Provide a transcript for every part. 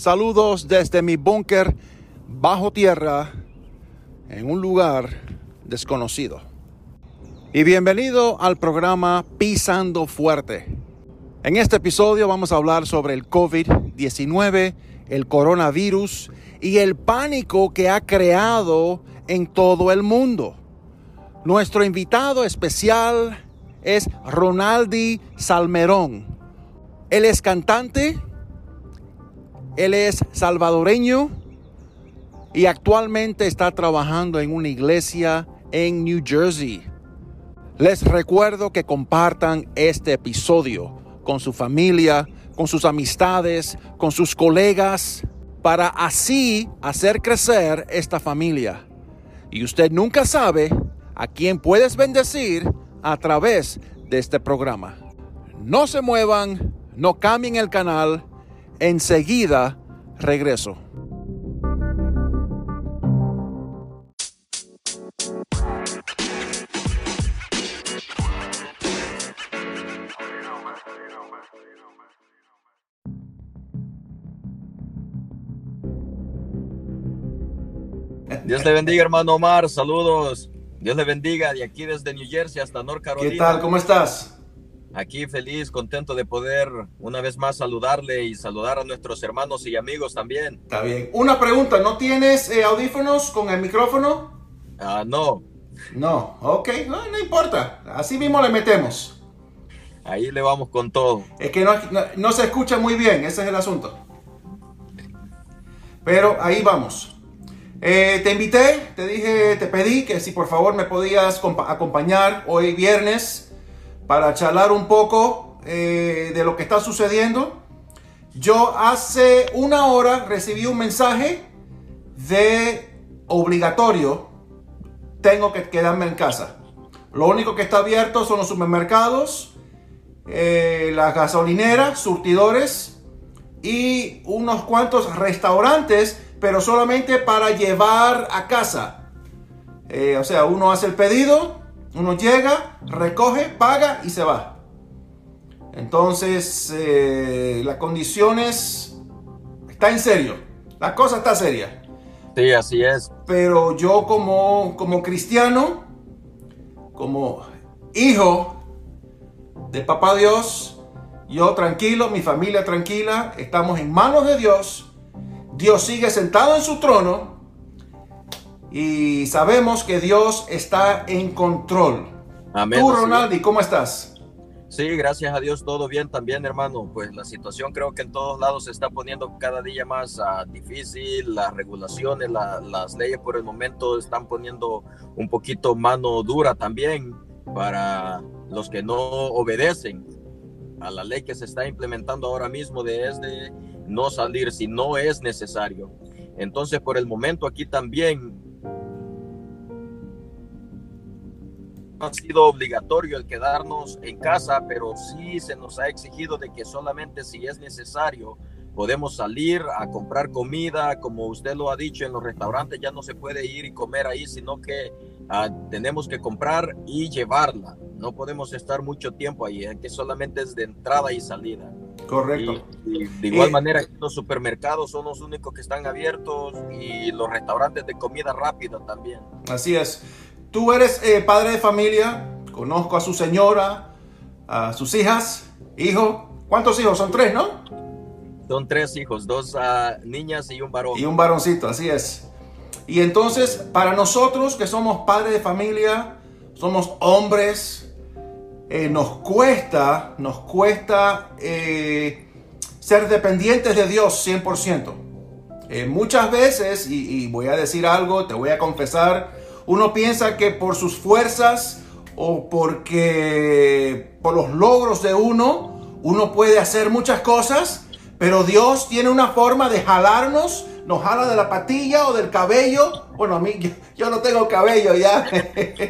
saludos desde mi búnker bajo tierra en un lugar desconocido. Y bienvenido al programa Pisando Fuerte. En este episodio vamos a hablar sobre el COVID-19, el coronavirus y el pánico que ha creado en todo el mundo. Nuestro invitado especial es Ronaldi Salmerón. Él es cantante, él es salvadoreño y actualmente está trabajando en una iglesia en New Jersey. Les recuerdo que compartan este episodio con su familia, con sus amistades, con sus colegas, para así hacer crecer esta familia. Y usted nunca sabe a quién puedes bendecir a través de este programa. No se muevan, no cambien el canal Enseguida regreso. Dios le bendiga, hermano Omar. Saludos. Dios le bendiga de aquí desde New Jersey hasta North Carolina. ¿Qué tal? ¿Cómo estás? Aquí feliz, contento de poder una vez más saludarle y saludar a nuestros hermanos y amigos también. Está bien. Una pregunta, ¿no tienes eh, audífonos con el micrófono? Ah, no. No, ok, no, no, importa. Así mismo le metemos. Ahí le vamos con todo. Es que no, no se escucha muy bien, ese es el asunto. Pero ahí vamos. Eh, te invité, te dije, te pedí que si por favor me podías acompañar hoy viernes para charlar un poco eh, de lo que está sucediendo. Yo hace una hora recibí un mensaje de obligatorio, tengo que quedarme en casa. Lo único que está abierto son los supermercados, eh, las gasolineras, surtidores y unos cuantos restaurantes, pero solamente para llevar a casa. Eh, o sea, uno hace el pedido, uno llega, recoge, paga y se va. Entonces, eh, las condiciones está en serio. La cosa está seria. Sí, así es. Pero yo como, como cristiano, como hijo de papá Dios, yo tranquilo, mi familia tranquila, estamos en manos de Dios. Dios sigue sentado en su trono y sabemos que Dios está en control. Amén. Tú, Ronaldi, ¿cómo estás? Sí, gracias a Dios, todo bien también, hermano. Pues la situación creo que en todos lados se está poniendo cada día más uh, difícil. Las regulaciones, las leyes por el momento están poniendo un poquito mano dura también para los que no obedecen a la ley que se está implementando ahora mismo de es de no salir si no es necesario. Entonces, por el momento aquí también ha sido obligatorio el quedarnos en casa, pero sí se nos ha exigido de que solamente si es necesario podemos salir a comprar comida, como usted lo ha dicho, en los restaurantes ya no se puede ir y comer ahí, sino que uh, tenemos que comprar y llevarla. No podemos estar mucho tiempo ahí, es que solamente es de entrada y salida. Correcto. Y, y de igual manera, los supermercados son los únicos que están abiertos y los restaurantes de comida rápida también. Así es. Tú eres eh, padre de familia, conozco a su señora, a sus hijas, hijo. ¿Cuántos hijos? Son tres, ¿no? Son tres hijos, dos uh, niñas y un varón. Y un varoncito, así es. Y entonces, para nosotros que somos padres de familia, somos hombres, eh, nos cuesta, nos cuesta eh, ser dependientes de Dios 100%. Eh, muchas veces, y, y voy a decir algo, te voy a confesar, uno piensa que por sus fuerzas o porque por los logros de uno, uno puede hacer muchas cosas, pero Dios tiene una forma de jalarnos nos jala de la patilla o del cabello. Bueno, a mí yo, no tengo cabello ya,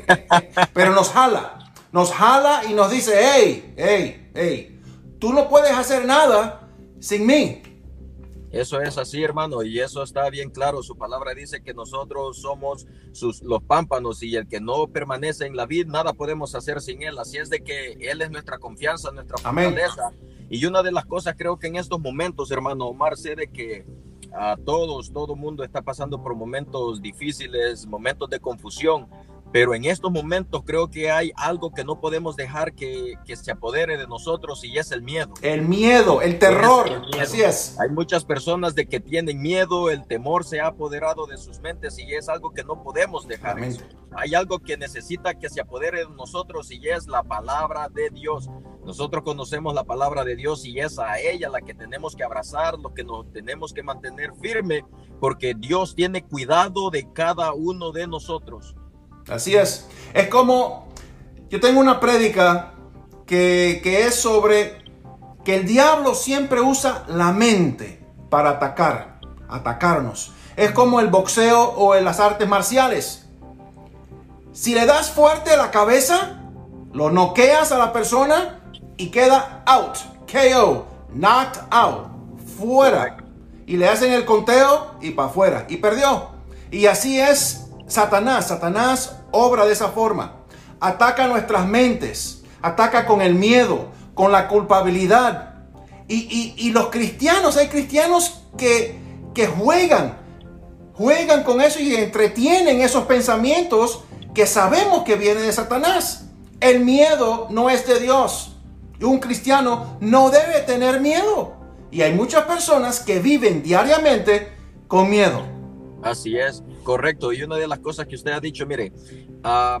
pero nos jala. Nos jala y nos dice, hey, hey, hey, tú no puedes hacer nada sin mí. Eso es así, hermano, y eso está bien claro. Su palabra dice que nosotros somos sus, los pámpanos y el que no permanece en la vid, nada podemos hacer sin él. Así es de que él es nuestra confianza, nuestra fortaleza. Y una de las cosas creo que en estos momentos, hermano Omar, sé de que a todos, todo mundo está pasando por momentos difíciles, momentos de confusión, pero en estos momentos creo que hay algo que no podemos dejar que, que, se apodere de nosotros y es el miedo. El miedo, el terror. Así es. Hay muchas personas de que tienen miedo, el temor se ha apoderado de sus mentes y es algo que no podemos dejar. Hay algo que necesita que se apodere de nosotros y es la palabra de Dios. Nosotros conocemos la palabra de Dios y es a ella la que tenemos que abrazar, lo que nos tenemos que mantener firme, porque Dios tiene cuidado de cada uno de nosotros. Así es. Es como, yo tengo una prédica que, es sobre que el diablo siempre usa la mente para atacar, atacarnos. Es como el boxeo o en las artes marciales. Si le das fuerte a la cabeza, lo noqueas a la persona y queda out, KO, knocked out, fuera. Y le hacen el conteo y para afuera. Y perdió. Y así es Satanás, Satanás obra de esa forma. Ataca nuestras mentes, ataca con el miedo, con la culpabilidad. Y, los cristianos, hay cristianos que, que juegan, juegan con eso y entretienen esos pensamientos que sabemos que vienen de Satanás. El miedo no es de Dios. Un cristiano no debe tener miedo. Y hay muchas personas que viven diariamente con miedo. Así es. Correcto, y una de las cosas que usted ha dicho, mire, ah,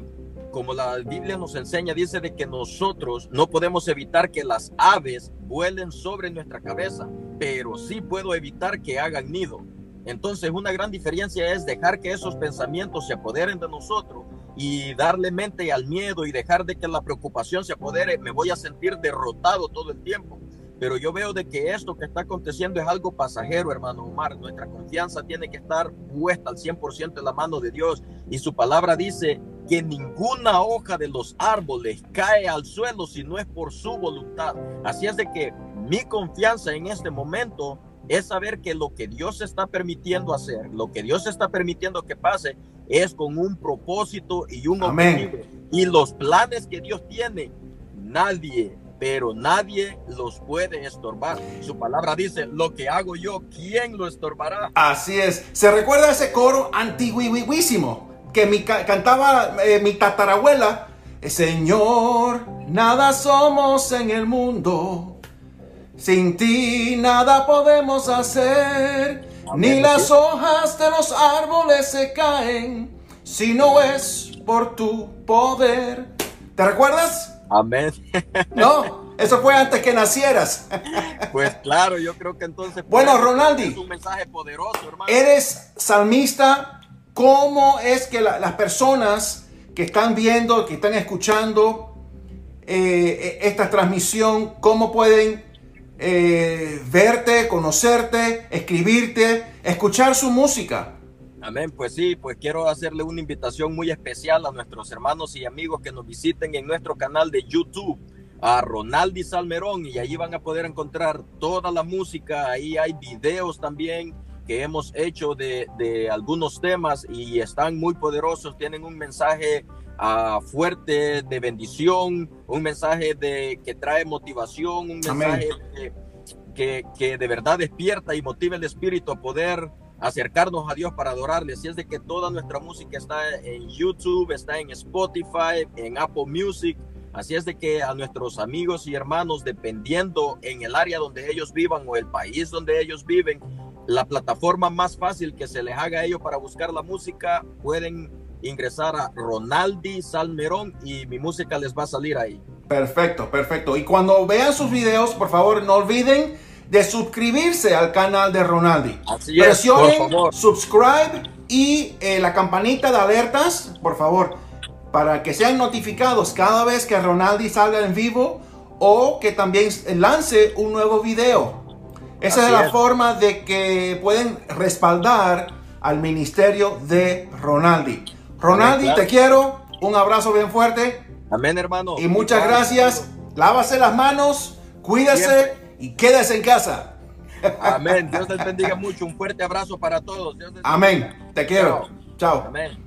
como la Biblia nos enseña, dice de que nosotros no podemos evitar que las aves vuelen sobre nuestra cabeza, pero sí puedo evitar que hagan nido. Entonces, una gran diferencia es dejar que esos pensamientos se apoderen de nosotros y darle mente al miedo y dejar de que la preocupación se apodere. Me voy a sentir derrotado todo el tiempo. Pero yo veo de que esto que está aconteciendo es algo pasajero, hermano Omar. Nuestra confianza tiene que estar puesta al 100% en la mano de Dios. Y su palabra dice que ninguna hoja de los árboles cae al suelo si no es por su voluntad. Así es de que mi confianza en este momento es saber que lo que Dios está permitiendo hacer, lo que Dios está permitiendo que pase, es con un propósito y un objetivo. Y los planes que Dios tiene, nadie pero nadie los puede estorbar. Su palabra dice, lo que hago yo, ¿quién lo estorbará? Así es. ¿Se recuerda ese coro antiguísimo que mi, cantaba eh, mi tatarabuela? Señor, nada somos en el mundo. Sin ti nada podemos hacer. ni las hojas de los árboles se caen si no es por tu poder. ¿Te recuerdas? Amén. No, eso fue antes que nacieras. Pues claro, yo creo que entonces. Bueno, Ronaldi. Es un mensaje poderoso, hermano. Eres salmista. ¿Cómo es que las personas que están viendo, que están escuchando eh, esta transmisión, cómo pueden eh, verte, conocerte, escribirte, escuchar su música? Amén, pues sí, pues quiero hacerle una invitación muy especial a nuestros hermanos y amigos que nos visiten en nuestro canal de YouTube, a Ronaldi Salmerón, y ahí van a poder encontrar toda la música, ahí hay videos también que hemos hecho de, de algunos temas y están muy poderosos, tienen un mensaje uh, fuerte de bendición, un mensaje de que trae motivación, un mensaje que, que de verdad despierta y motiva el espíritu a poder acercarnos a Dios para adorarle. Si es de que toda nuestra música está en YouTube, está en Spotify, en Apple Music. Así es de que a nuestros amigos y hermanos, dependiendo en el área donde ellos vivan o el país donde ellos viven, la plataforma más fácil que se les haga a ellos para buscar la música, pueden ingresar a Ronaldi Salmerón y mi música les va a salir ahí. Perfecto, perfecto. Y cuando vean sus videos, por favor, no olviden de suscribirse al canal de Ronaldi. Así Presionen subscribe y eh, la campanita de alertas, por favor, para que sean notificados cada vez que Ronaldi salga en vivo o que también lance un nuevo video. Esa es la forma de que pueden respaldar al ministerio de Ronaldi. Ronaldi, te quiero. Un abrazo bien fuerte. Amén, hermano. Y muchas gracias. Lávase las manos, cuídese y quédese en casa. Amén. Dios les bendiga mucho. Un fuerte abrazo para todos. Amén. Te quiero. Chao. Amén.